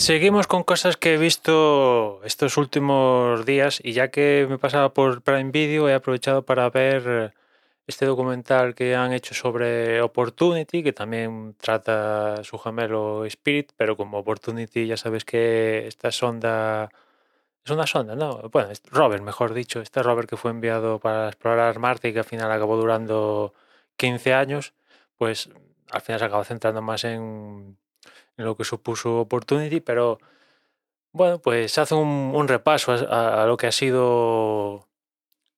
seguimos con cosas que he visto estos últimos días y ya que me pasaba por Prime Video he aprovechado para ver este documental que han hecho sobre Opportunity, que también trata su gemelo Spirit, pero como Opportunity ya sabes que esta sonda es una sonda, ¿no? Bueno, es rover, mejor dicho, este rover que fue enviado para explorar Marte y que al final acabó durando 15 años, pues al final se acaba centrando más en, en lo que supuso Opportunity, pero bueno, pues hace un, repaso a, a lo que ha sido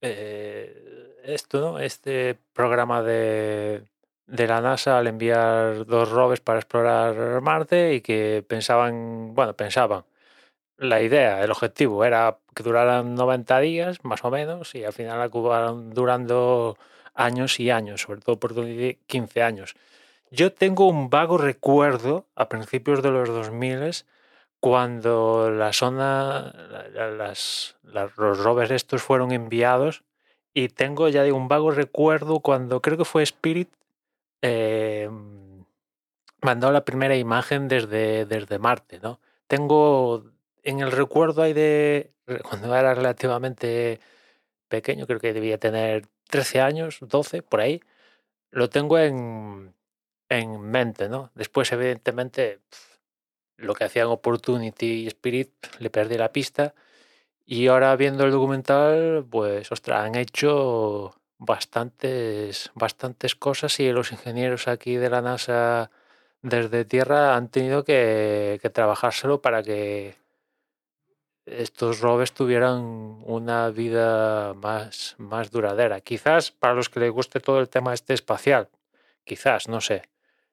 eh, esto, ¿no? Este programa de, de la NASA al enviar dos rovers para explorar Marte y que pensaban, bueno, pensaban, la idea, el objetivo era que duraran 90 días, más o menos, y al final acabaron durando años y años, sobre todo por 15 años. Yo tengo un vago recuerdo a principios de los 2000 cuando la la- las, los rovers estos fueron enviados y tengo ya un vago recuerdo cuando creo que fue Spirit eh, mandó la primera imagen desde, desde Marte, ¿no? Tengo en el recuerdo ahí de cuando era relativamente pequeño, creo que debía tener 13 años, 12, por ahí, lo tengo en, en mente, ¿no? Después, evidentemente, lo que hacían Opportunity y Spirit, le perdí la pista. Y ahora viendo el documental, pues, ostras, han hecho bastantes, bastantes cosas y los ingenieros aquí de la NASA desde tierra han tenido que, que trabajárselo para que estos rovers tuvieran una vida más, más duradera. Quizás para los que les guste todo el tema este espacial, quizás, no sé,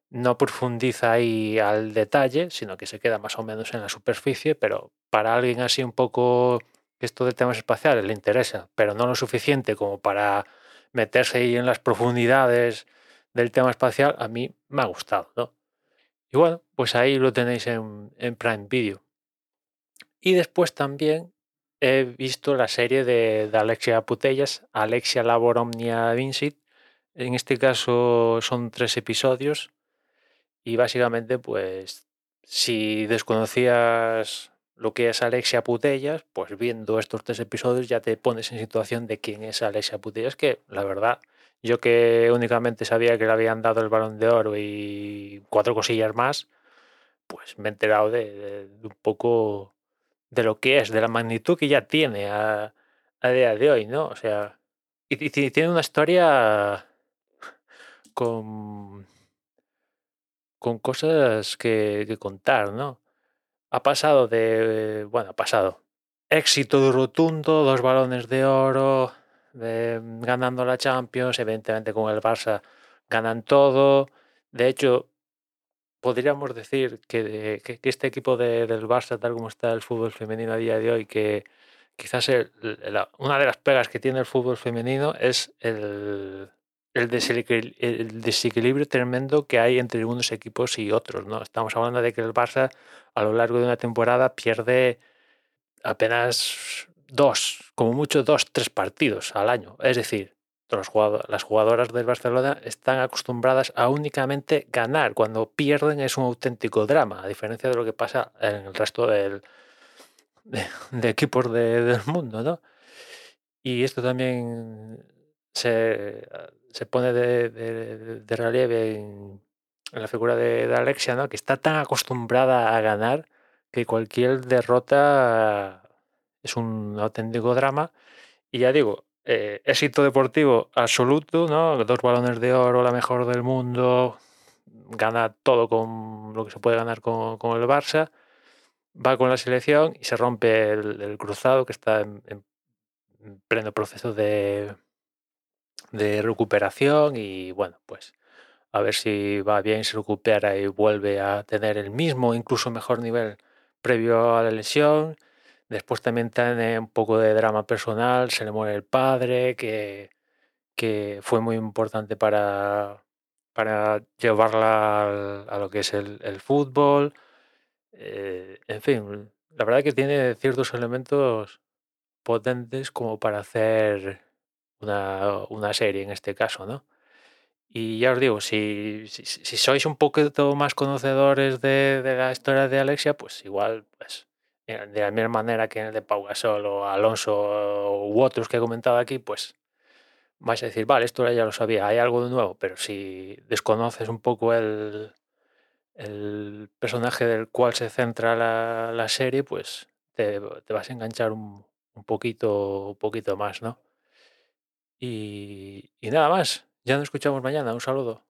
no profundiza ahí al detalle, sino que se queda más o menos en la superficie, pero para alguien así un poco esto de temas espaciales le interesa, pero no lo suficiente como para meterse ahí en las profundidades del tema espacial, a mí me ha gustado, ¿no? Y bueno, pues ahí lo tenéis en, en Prime Video. Y después también he visto la serie de, de Alexia Putellas, Alexia Labor Omnia Vincit. En este caso son tres episodios y básicamente pues si desconocías lo que es Alexia Putellas, pues viendo estos tres episodios ya te pones en situación de quién es Alexia Putellas, que la verdad yo que únicamente sabía que le habían dado el balón de oro y cuatro cosillas más, pues me he enterado de, un poco de lo que es, de la magnitud que ya tiene a, día de hoy, ¿no? O sea, y, y ti- tiene una historia con, con cosas que, contar, ¿no? Ha pasado de, bueno, ha pasado éxito rotundo, dos balones de oro, de- ganando la Champions, evidentemente con el Barça ganan todo. De hecho, podríamos decir que, que- este equipo de- del Barça, tal como está el fútbol femenino a día de hoy, que quizás la- una de las pegas que tiene el fútbol femenino es el, el, desequil- el desequilibrio tremendo que hay entre unos equipos y otros. ¿no? Estamos hablando de que el Barça a lo largo de una temporada pierde apenas dos, como mucho dos, tres partidos al año. Es decir, las jugadoras del Barcelona están acostumbradas a únicamente ganar. Cuando pierden es un auténtico drama, a diferencia de lo que pasa en el resto del, de, equipos de- del mundo, ¿no? Y esto también se, se pone de, relieve en, la figura de, de Alexia, ¿no? Que está tan acostumbrada a ganar que cualquier derrota es un auténtico drama. Y ya digo, eh, éxito deportivo absoluto, ¿no? Dos balones de oro, la mejor del mundo, gana todo con lo que se puede ganar con, con el Barça, va con la selección y se rompe el, cruzado que está en pleno proceso de, de recuperación y bueno, pues a ver si va bien, se recupera y vuelve a tener el mismo, incluso mejor nivel previo a la lesión. Después también tiene un poco de drama personal, se le muere el padre, que, que fue muy importante para, para llevarla a lo que es el, el fútbol. Eh, en fin, la verdad que tiene ciertos elementos potentes como para hacer una, una serie en este caso, ¿no? Y ya os digo, si, si, sois un poquito más conocedores de, de, la historia de Alexia, pues igual, pues de la misma manera que en el de Pau Gasol o Alonso u otros que he comentado aquí, pues vais a decir, vale, esto ya lo sabía, hay algo de nuevo, pero si desconoces un poco el, el personaje del cual se centra la, la serie, pues te, te, vas a enganchar un, un, poquito, un poquito más, ¿no? Y, nada más, ya nos escuchamos mañana, un saludo.